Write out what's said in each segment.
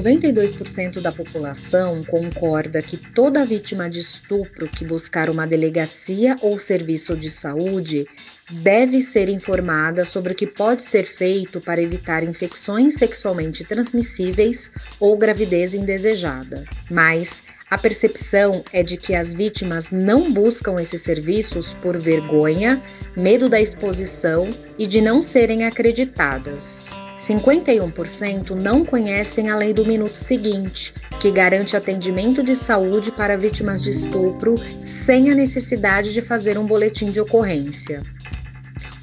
92% da população concorda que toda vítima de estupro que buscar uma delegacia ou serviço de saúde deve ser informada sobre o que pode ser feito para evitar infecções sexualmente transmissíveis ou gravidez indesejada. Mas a percepção é de que as vítimas não buscam esses serviços por vergonha, medo da exposição e de não serem acreditadas. 51% não conhecem a lei do minuto seguinte, que garante atendimento de saúde para vítimas de estupro sem a necessidade de fazer um boletim de ocorrência.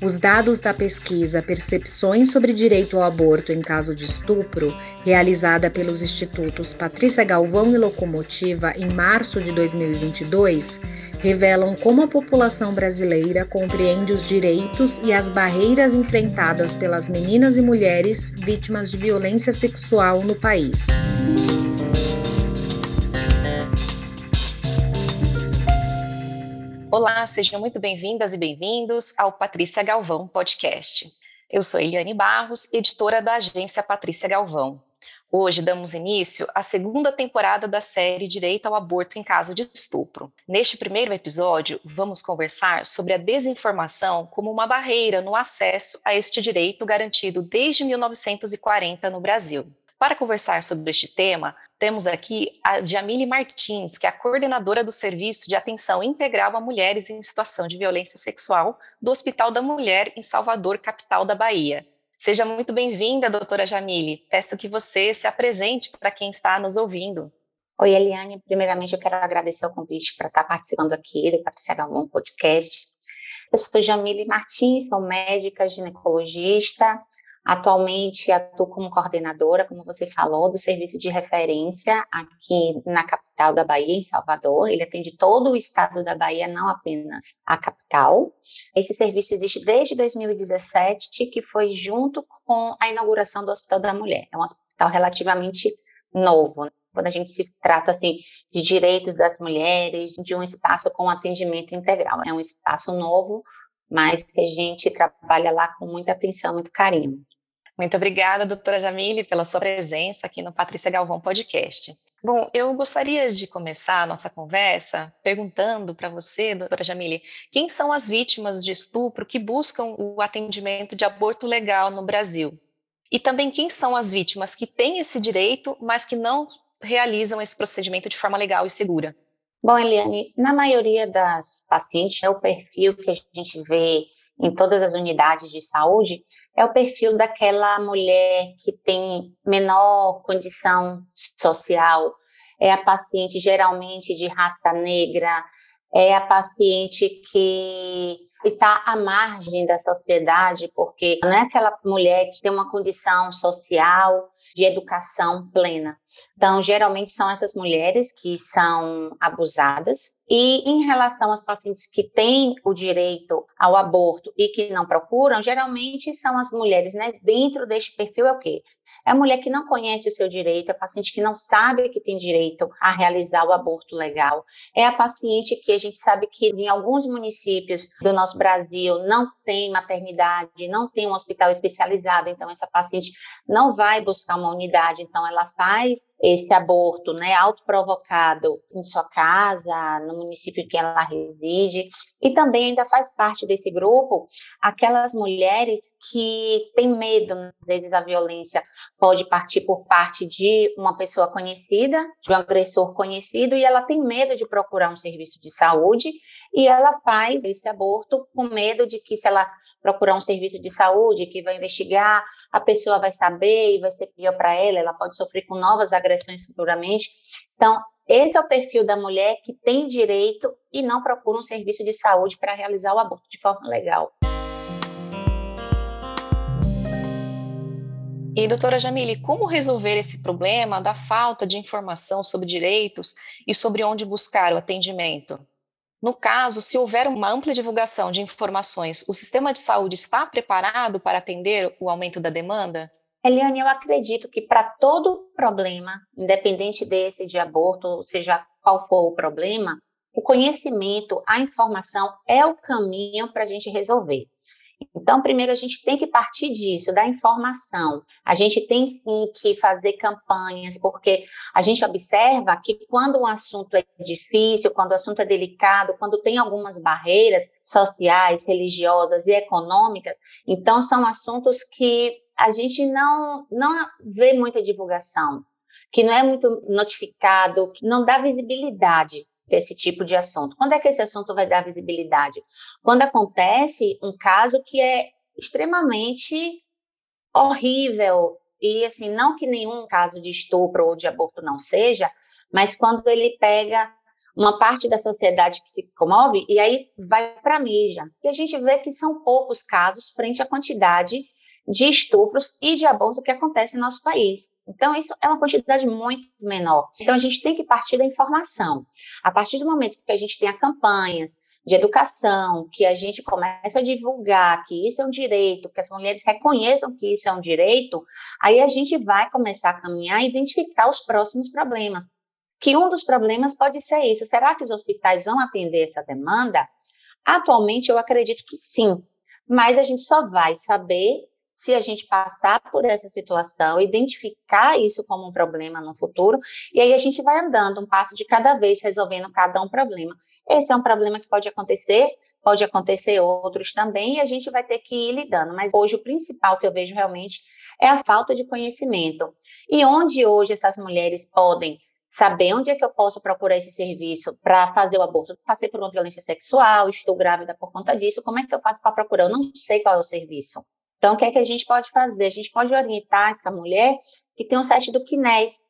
Os dados da pesquisa Percepções sobre Direito ao Aborto em Caso de Estupro, realizada pelos institutos Patrícia Galvão e Locomotiva em março de 2022, revelam como a população brasileira compreende os direitos e as barreiras enfrentadas pelas meninas e mulheres vítimas de violência sexual no país. Olá, sejam muito bem-vindas e bem-vindos ao Patrícia Galvão Podcast. Eu sou Eliane Barros, editora da agência Patrícia Galvão. Hoje damos início à segunda temporada da série Direito ao Aborto em Caso de Estupro. Neste primeiro episódio, vamos conversar sobre a desinformação como uma barreira no acesso a este direito garantido desde 1940 no Brasil. Para conversar sobre este tema, temos aqui a Jamile Martins, que é a coordenadora do Serviço de Atenção Integral a Mulheres em Situação de Violência Sexual do Hospital da Mulher em Salvador, capital da Bahia. Seja muito bem-vinda, doutora Jamile. Peço que você se apresente para quem está nos ouvindo. Oi, Eliane. Primeiramente, eu quero agradecer o convite para estar participando aqui do Patrícia Galvão Podcast. Eu sou Jamile Martins, sou médica ginecologista, Atualmente atuo como coordenadora, como você falou, do serviço de referência aqui na capital da Bahia, em Salvador. Ele atende todo o estado da Bahia, não apenas a capital. Esse serviço existe desde 2017, que foi junto com a inauguração do Hospital da Mulher. É um hospital relativamente novo. Né? Quando a gente se trata assim de direitos das mulheres, de um espaço com atendimento integral, é um espaço novo, mas que a gente trabalha lá com muita atenção, muito carinho. Muito obrigada, doutora Jamile, pela sua presença aqui no Patrícia Galvão Podcast. Bom, eu gostaria de começar a nossa conversa perguntando para você, doutora Jamile, quem são as vítimas de estupro que buscam o atendimento de aborto legal no Brasil? E também quem são as vítimas que têm esse direito, mas que não realizam esse procedimento de forma legal e segura? Bom, Eliane, na maioria das pacientes, é o perfil que a gente vê em todas as unidades de saúde, é o perfil daquela mulher que tem menor condição social, é a paciente geralmente de raça negra, é a paciente que está à margem da sociedade, porque não é aquela mulher que tem uma condição social de educação plena. Então, geralmente são essas mulheres que são abusadas. E em relação às pacientes que têm o direito ao aborto e que não procuram, geralmente são as mulheres, né? Dentro deste perfil é o quê? É a mulher que não conhece o seu direito, é a paciente que não sabe que tem direito a realizar o aborto legal, é a paciente que a gente sabe que em alguns municípios do nosso Brasil não tem maternidade, não tem um hospital especializado, então essa paciente não vai buscar uma unidade, então ela faz esse aborto, né, autoprovocado em sua casa, no município em que ela reside, e também ainda faz parte desse grupo aquelas mulheres que têm medo, às vezes, da violência pode partir por parte de uma pessoa conhecida, de um agressor conhecido, e ela tem medo de procurar um serviço de saúde, e ela faz esse aborto com medo de que, se ela procurar um serviço de saúde que vai investigar, a pessoa vai saber e vai ser pior para ela, ela pode sofrer com novas agressões futuramente. Então, esse é o perfil da mulher que tem direito e não procura um serviço de saúde para realizar o aborto de forma legal. E, doutora Jamile, como resolver esse problema da falta de informação sobre direitos e sobre onde buscar o atendimento? No caso, se houver uma ampla divulgação de informações, o sistema de saúde está preparado para atender o aumento da demanda? Eliane, eu acredito que para todo problema, independente desse de aborto, seja qual for o problema, o conhecimento, a informação é o caminho para a gente resolver. Então, primeiro a gente tem que partir disso, da informação. A gente tem sim que fazer campanhas, porque a gente observa que quando um assunto é difícil, quando o assunto é delicado, quando tem algumas barreiras sociais, religiosas e econômicas, então são assuntos que a gente não, não vê muita divulgação, que não é muito notificado, que não dá visibilidade desse tipo de assunto. Quando é que esse assunto vai dar visibilidade? Quando acontece um caso que é extremamente horrível e assim, não que nenhum caso de estupro ou de aborto não seja, mas quando ele pega uma parte da sociedade que se comove e aí vai para a mídia. E a gente vê que são poucos casos frente à quantidade de estupros e de aborto que acontece no nosso país. Então, isso é uma quantidade muito menor. Então, a gente tem que partir da informação. A partir do momento que a gente tenha campanhas de educação, que a gente começa a divulgar que isso é um direito, que as mulheres reconheçam que isso é um direito, aí a gente vai começar a caminhar e identificar os próximos problemas. Que um dos problemas pode ser isso. Será que os hospitais vão atender essa demanda? Atualmente, eu acredito que sim, mas a gente só vai saber se a gente passar por essa situação, identificar isso como um problema no futuro, e aí a gente vai andando um passo de cada vez, resolvendo cada um problema. Esse é um problema que pode acontecer, pode acontecer outros também, e a gente vai ter que ir lidando. Mas hoje o principal que eu vejo realmente é a falta de conhecimento. E onde hoje essas mulheres podem saber onde é que eu posso procurar esse serviço para fazer o aborto. Passei por uma violência sexual, estou grávida por conta disso, como é que eu faço para procurar? Eu não sei qual é o serviço. Então, o que é que a gente pode fazer? A gente pode orientar essa mulher que tem um site do CNES,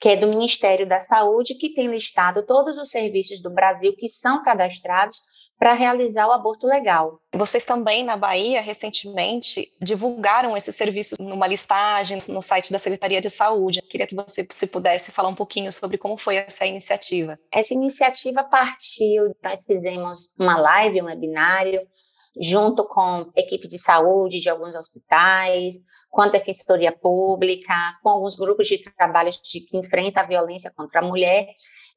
que é do Ministério da Saúde, que tem listado todos os serviços do Brasil que são cadastrados para realizar o aborto legal. Vocês também, na Bahia, recentemente, divulgaram esse serviço numa listagem no site da Secretaria de Saúde. Eu queria que você, se pudesse, falar um pouquinho sobre como foi essa iniciativa. Essa iniciativa partiu, nós fizemos uma live, um webinário, junto com equipe de saúde de alguns hospitais, com a Defensoria Pública, com alguns grupos de trabalho de, que enfrentam a violência contra a mulher.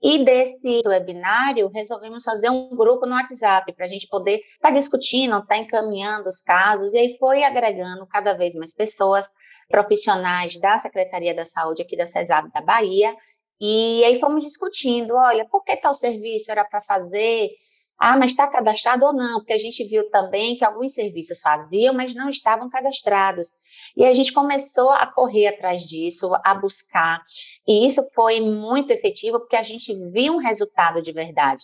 E desse webinário, resolvemos fazer um grupo no WhatsApp para a gente poder estar tá discutindo, estar tá encaminhando os casos, e aí foi agregando cada vez mais pessoas, profissionais da Secretaria da Saúde aqui da CESAB da Bahia, e aí fomos discutindo, olha, por que tal serviço era para fazer ah, mas está cadastrado ou não? Porque a gente viu também que alguns serviços faziam, mas não estavam cadastrados. E a gente começou a correr atrás disso, a buscar. E isso foi muito efetivo, porque a gente viu um resultado de verdade.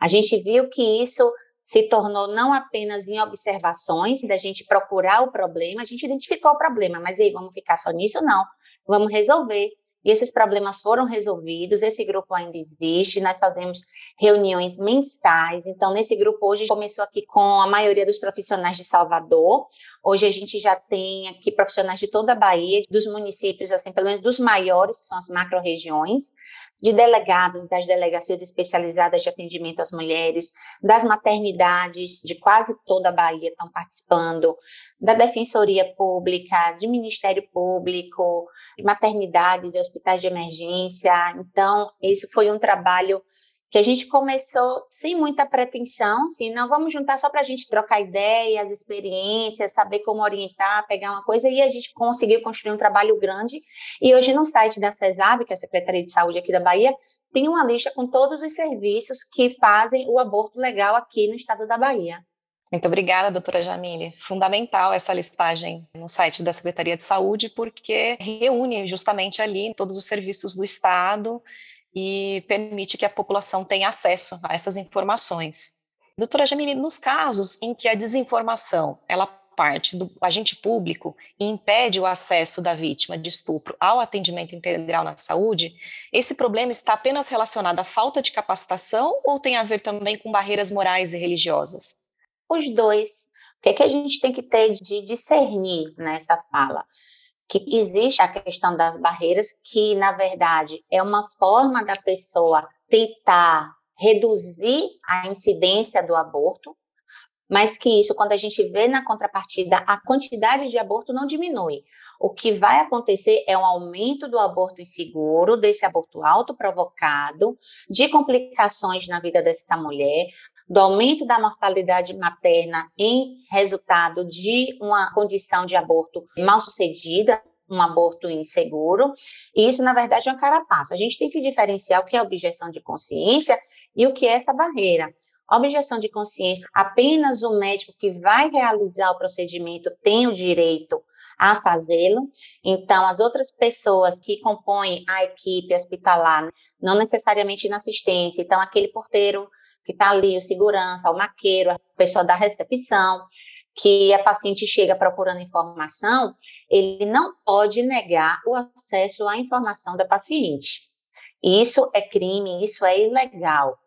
A gente viu que isso se tornou não apenas em observações, da gente procurar o problema, a gente identificou o problema, mas aí vamos ficar só nisso? Não. Vamos resolver. E esses problemas foram resolvidos, esse grupo ainda existe, nós fazemos reuniões mensais. Então, nesse grupo hoje começou aqui com a maioria dos profissionais de Salvador. Hoje a gente já tem aqui profissionais de toda a Bahia, dos municípios, assim, pelo menos dos maiores, que são as macro-regiões, de delegados das delegacias especializadas de atendimento às mulheres, das maternidades de quase toda a Bahia estão participando, da Defensoria Pública, de Ministério Público, de maternidades e hospitais de emergência. Então, esse foi um trabalho que a gente começou sem muita pretensão, assim, não vamos juntar só para a gente trocar ideias, experiências, saber como orientar, pegar uma coisa, e a gente conseguiu construir um trabalho grande. E hoje no site da CESAB, que é a Secretaria de Saúde aqui da Bahia, tem uma lista com todos os serviços que fazem o aborto legal aqui no estado da Bahia. Muito obrigada, doutora Jamile. Fundamental essa listagem no site da Secretaria de Saúde, porque reúne justamente ali todos os serviços do Estado e permite que a população tenha acesso a essas informações. Doutora Jamile, nos casos em que a desinformação ela parte do agente público e impede o acesso da vítima de estupro ao atendimento integral na saúde, esse problema está apenas relacionado à falta de capacitação ou tem a ver também com barreiras morais e religiosas? Os dois. O que, é que a gente tem que ter de discernir nessa fala? Que existe a questão das barreiras, que na verdade é uma forma da pessoa tentar reduzir a incidência do aborto, mas que isso, quando a gente vê na contrapartida, a quantidade de aborto não diminui. O que vai acontecer é um aumento do aborto inseguro, desse aborto autoprovocado, de complicações na vida dessa mulher, do aumento da mortalidade materna em resultado de uma condição de aborto mal sucedida, um aborto inseguro, e isso, na verdade, é uma carapaça. A gente tem que diferenciar o que é objeção de consciência e o que é essa barreira. Objeção de consciência, apenas o médico que vai realizar o procedimento tem o direito a fazê-lo. Então, as outras pessoas que compõem a equipe hospitalar, não necessariamente na assistência, então, aquele porteiro que está ali, o segurança, o maqueiro, a pessoa da recepção, que a paciente chega procurando informação, ele não pode negar o acesso à informação da paciente. Isso é crime, isso é ilegal.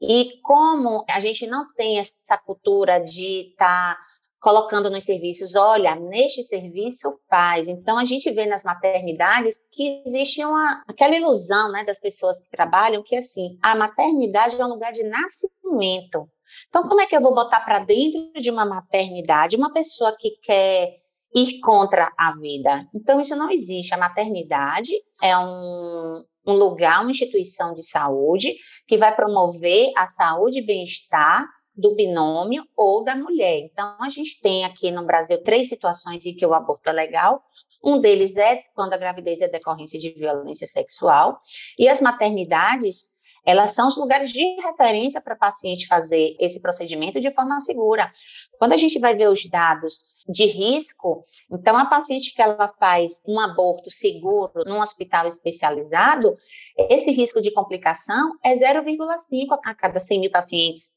E como a gente não tem essa cultura de estar tá colocando nos serviços, olha, neste serviço faz. Então, a gente vê nas maternidades que existe uma, aquela ilusão né, das pessoas que trabalham, que assim, a maternidade é um lugar de nascimento. Então, como é que eu vou botar para dentro de uma maternidade uma pessoa que quer ir contra a vida? Então, isso não existe. A maternidade é um, um lugar, uma instituição de saúde que vai promover a saúde e bem-estar do binômio ou da mulher. Então, a gente tem aqui no Brasil três situações em que o aborto é legal. Um deles é quando a gravidez é decorrência de violência sexual. E as maternidades, elas são os lugares de referência para paciente fazer esse procedimento de forma segura. Quando a gente vai ver os dados de risco, então a paciente que ela faz um aborto seguro num hospital especializado, esse risco de complicação é 0,5 a cada 100 mil pacientes.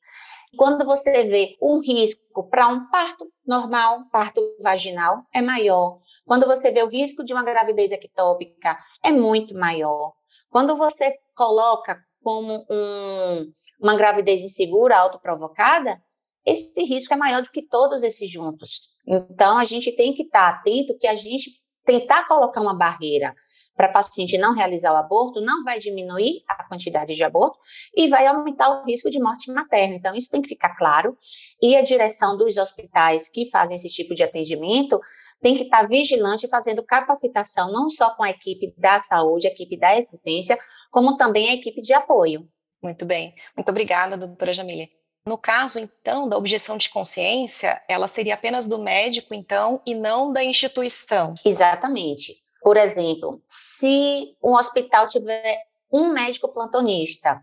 Quando você vê um risco para um parto normal, parto vaginal, é maior. Quando você vê o risco de uma gravidez ectópica, é muito maior. Quando você coloca como um, uma gravidez insegura, autoprovocada, esse risco é maior do que todos esses juntos. Então, a gente tem que estar atento que a gente tentar colocar uma barreira para a paciente não realizar o aborto, não vai diminuir a quantidade de aborto e vai aumentar o risco de morte materna. Então, isso tem que ficar claro. E a direção dos hospitais que fazem esse tipo de atendimento tem que estar vigilante fazendo capacitação, não só com a equipe da saúde, a equipe da assistência, como também a equipe de apoio. Muito bem. Muito obrigada, doutora Jamília. No caso, então, da objeção de consciência, ela seria apenas do médico, então, e não da instituição. Exatamente. Por exemplo, se um hospital tiver um médico plantonista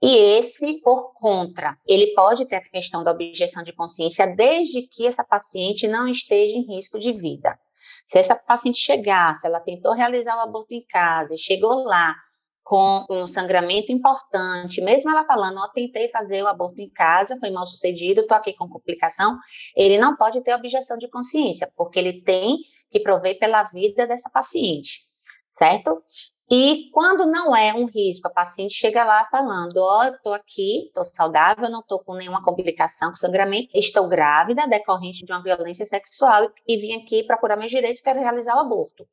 e esse por contra, ele pode ter a questão da objeção de consciência desde que essa paciente não esteja em risco de vida. Se essa paciente chegar, se ela tentou realizar o aborto em casa e chegou lá com um sangramento importante, mesmo ela falando, ó, oh, tentei fazer o aborto em casa, foi mal sucedido, estou aqui com complicação, ele não pode ter objeção de consciência, porque ele tem que provei pela vida dessa paciente, certo? E quando não é um risco, a paciente chega lá falando: Ó, oh, eu estou aqui, estou saudável, não estou com nenhuma complicação com sangramento, estou grávida, decorrente de uma violência sexual e vim aqui procurar meus direitos, quero realizar o aborto.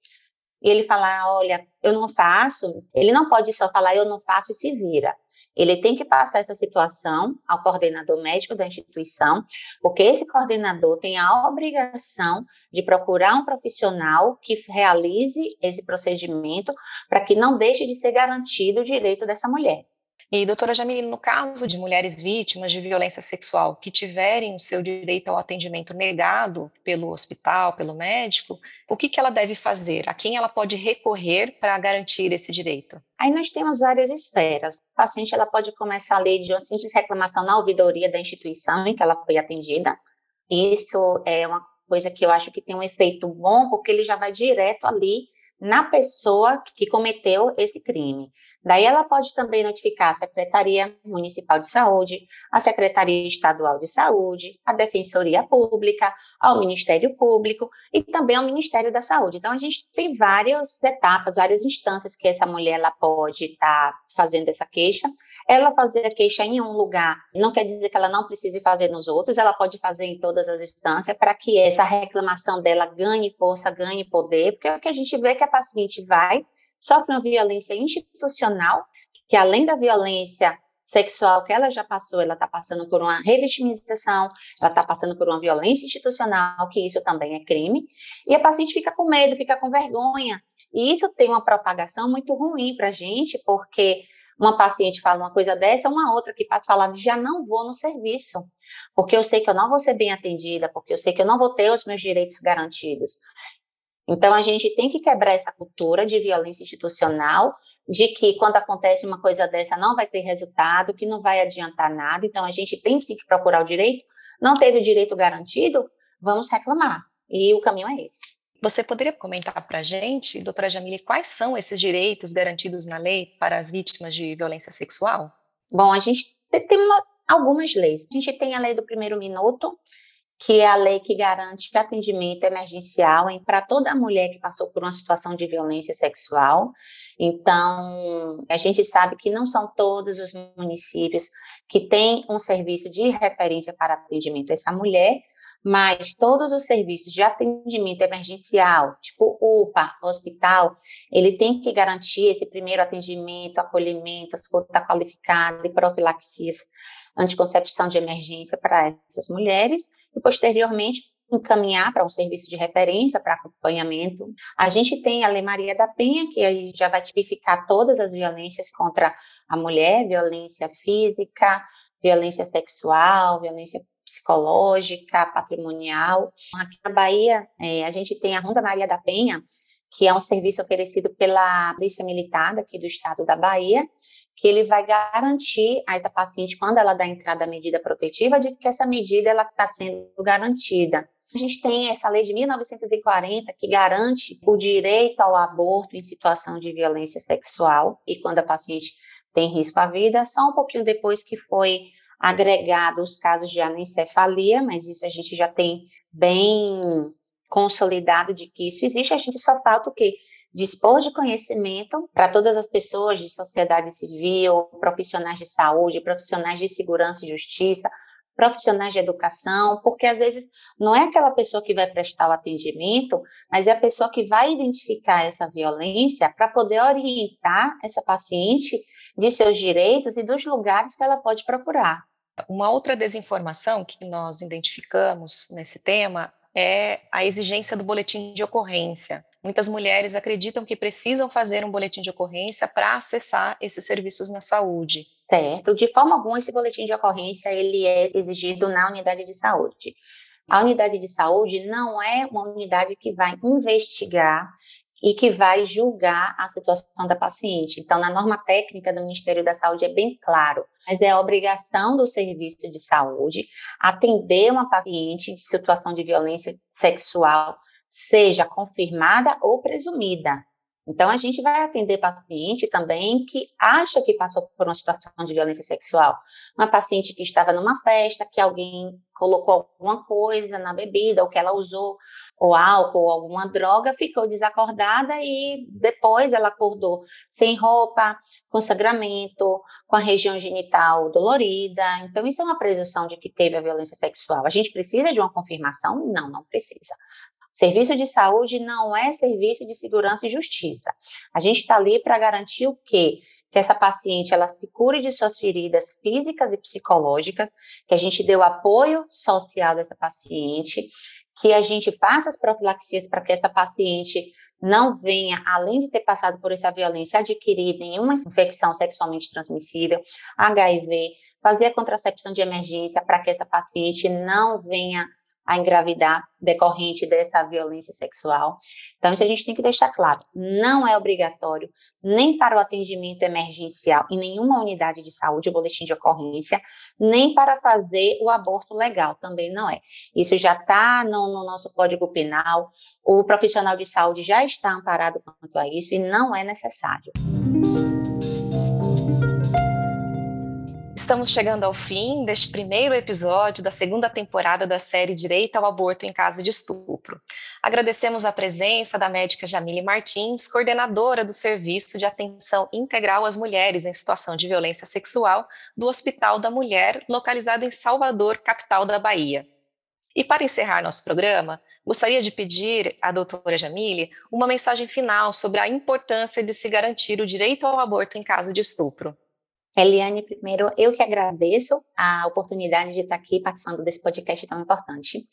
E ele falar: Olha, eu não faço, ele não pode só falar: Eu não faço e se vira. Ele tem que passar essa situação ao coordenador médico da instituição, porque esse coordenador tem a obrigação de procurar um profissional que realize esse procedimento para que não deixe de ser garantido o direito dessa mulher. E, doutora Jamile, no caso de mulheres vítimas de violência sexual que tiverem o seu direito ao atendimento negado pelo hospital, pelo médico, o que, que ela deve fazer? A quem ela pode recorrer para garantir esse direito? Aí nós temos várias esferas. A paciente ela pode começar a ler de uma simples reclamação na ouvidoria da instituição em que ela foi atendida. Isso é uma coisa que eu acho que tem um efeito bom, porque ele já vai direto ali na pessoa que cometeu esse crime. Daí ela pode também notificar a Secretaria Municipal de Saúde, a Secretaria Estadual de Saúde, a Defensoria Pública, ao Ministério Público e também ao Ministério da Saúde. Então a gente tem várias etapas, várias instâncias que essa mulher ela pode estar tá fazendo essa queixa. Ela fazer a queixa em um lugar não quer dizer que ela não precise fazer nos outros, ela pode fazer em todas as instâncias para que essa reclamação dela ganhe força, ganhe poder, porque é o que a gente vê que a paciente vai sofre uma violência institucional, que além da violência sexual que ela já passou, ela está passando por uma revitimização, ela está passando por uma violência institucional, que isso também é crime, e a paciente fica com medo, fica com vergonha. E isso tem uma propagação muito ruim para a gente, porque uma paciente fala uma coisa dessa, uma outra que passa falar, já não vou no serviço, porque eu sei que eu não vou ser bem atendida, porque eu sei que eu não vou ter os meus direitos garantidos. Então, a gente tem que quebrar essa cultura de violência institucional, de que quando acontece uma coisa dessa não vai ter resultado, que não vai adiantar nada. Então, a gente tem sim que procurar o direito. Não teve o direito garantido, vamos reclamar. E o caminho é esse. Você poderia comentar para a gente, doutora Jamile, quais são esses direitos garantidos na lei para as vítimas de violência sexual? Bom, a gente tem uma, algumas leis. A gente tem a lei do primeiro minuto, que é a lei que garante atendimento emergencial para toda mulher que passou por uma situação de violência sexual. Então, a gente sabe que não são todos os municípios que têm um serviço de referência para atendimento a essa mulher, mas todos os serviços de atendimento emergencial, tipo UPA, hospital, ele tem que garantir esse primeiro atendimento, acolhimento, escuta qualificada e profilaxias, anticoncepção de emergência para essas mulheres, e posteriormente encaminhar para um serviço de referência para acompanhamento. A gente tem a Lei Maria da Penha, que aí já vai tipificar todas as violências contra a mulher, violência física, violência sexual, violência psicológica, patrimonial. Aqui na Bahia, é, a gente tem a Ronda Maria da Penha, que é um serviço oferecido pela Polícia Militar aqui do estado da Bahia, que ele vai garantir a essa paciente, quando ela dá entrada à medida protetiva, de que essa medida ela está sendo garantida. A gente tem essa lei de 1940 que garante o direito ao aborto em situação de violência sexual e quando a paciente tem risco à vida, só um pouquinho depois que foi agregado os casos de anencefalia, mas isso a gente já tem bem consolidado de que isso existe, a gente só falta o quê? Dispor de conhecimento para todas as pessoas de sociedade civil, profissionais de saúde, profissionais de segurança e justiça, profissionais de educação, porque às vezes não é aquela pessoa que vai prestar o atendimento, mas é a pessoa que vai identificar essa violência para poder orientar essa paciente de seus direitos e dos lugares que ela pode procurar. Uma outra desinformação que nós identificamos nesse tema é a exigência do boletim de ocorrência. Muitas mulheres acreditam que precisam fazer um boletim de ocorrência para acessar esses serviços na saúde. Certo. De forma alguma, esse boletim de ocorrência ele é exigido na unidade de saúde. A unidade de saúde não é uma unidade que vai investigar e que vai julgar a situação da paciente. Então, na norma técnica do Ministério da Saúde é bem claro, mas é a obrigação do serviço de saúde atender uma paciente de situação de violência sexual, seja confirmada ou presumida. Então, a gente vai atender paciente também que acha que passou por uma situação de violência sexual. Uma paciente que estava numa festa, que alguém colocou alguma coisa na bebida, ou que ela usou ou álcool ou alguma droga, ficou desacordada e depois ela acordou sem roupa, com sangramento, com a região genital dolorida. Então, isso é uma presunção de que teve a violência sexual. A gente precisa de uma confirmação? Não, não precisa. Serviço de saúde não é serviço de segurança e justiça. A gente está ali para garantir o quê? Que essa paciente ela se cure de suas feridas físicas e psicológicas, que a gente dê o apoio social dessa paciente, que a gente faça as profilaxias para que essa paciente não venha, além de ter passado por essa violência, adquirir nenhuma infecção sexualmente transmissível, HIV, fazer a contracepção de emergência para que essa paciente não venha a engravidar decorrente dessa violência sexual. Então, isso a gente tem que deixar claro. Não é obrigatório nem para o atendimento emergencial em nenhuma unidade de saúde, o boletim de ocorrência, nem para fazer o aborto legal, também não é. Isso já está no, no nosso Código Penal, o profissional de saúde já está amparado quanto a isso e não é necessário. Estamos chegando ao fim deste primeiro episódio da segunda temporada da série Direito ao Aborto em Caso de Estupro. Agradecemos a presença da médica Jamile Martins, coordenadora do Serviço de Atenção Integral às Mulheres em Situação de Violência Sexual do Hospital da Mulher, localizado em Salvador, capital da Bahia. E para encerrar nosso programa, gostaria de pedir à doutora Jamile uma mensagem final sobre a importância de se garantir o direito ao aborto em caso de estupro. Eliane, primeiro, eu que agradeço a oportunidade de estar aqui participando desse podcast tão importante.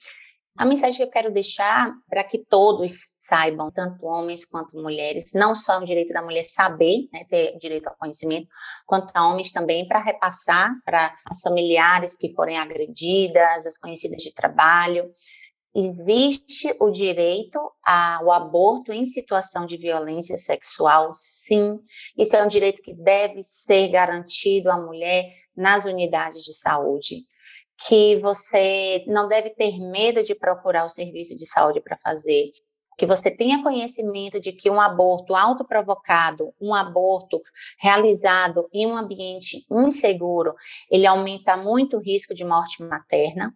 A mensagem que eu quero deixar para que todos saibam, tanto homens quanto mulheres, não só o direito da mulher saber, né, ter direito ao conhecimento, quanto a homens também, para repassar para as familiares que forem agredidas, as conhecidas de trabalho. Existe o direito ao aborto em situação de violência sexual, sim. Isso é um direito que deve ser garantido à mulher nas unidades de saúde que você não deve ter medo de procurar o serviço de saúde para fazer, que você tenha conhecimento de que um aborto autoprovocado, um aborto realizado em um ambiente inseguro, ele aumenta muito o risco de morte materna,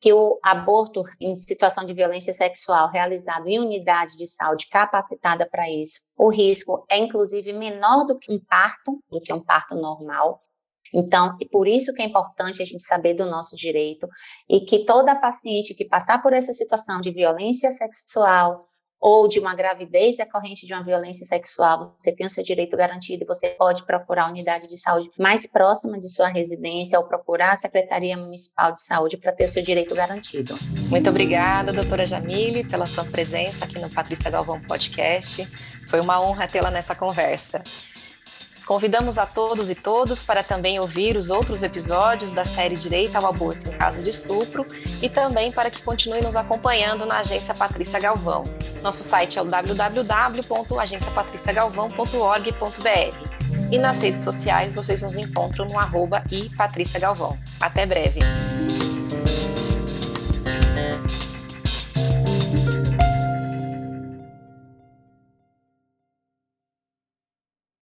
que o aborto em situação de violência sexual realizado em unidade de saúde capacitada para isso, o risco é inclusive menor do que um parto, do que um parto normal. Então, e por isso que é importante a gente saber do nosso direito e que toda paciente que passar por essa situação de violência sexual ou de uma gravidez decorrente de uma violência sexual, você tem o seu direito garantido, você pode procurar a unidade de saúde mais próxima de sua residência ou procurar a Secretaria Municipal de Saúde para ter o seu direito garantido. Muito obrigada, doutora Jamile, pela sua presença aqui no Patrícia Galvão Podcast. Foi uma honra tê-la nessa conversa. Convidamos a todos e todos para também ouvir os outros episódios da série Direito ao Aborto em Caso de Estupro e também para que continue nos acompanhando na Agência Patrícia Galvão. Nosso site é o www.agenciapatriciagalvão.org.br e nas redes sociais vocês nos encontram no arroba e Patrícia Galvão. Até breve!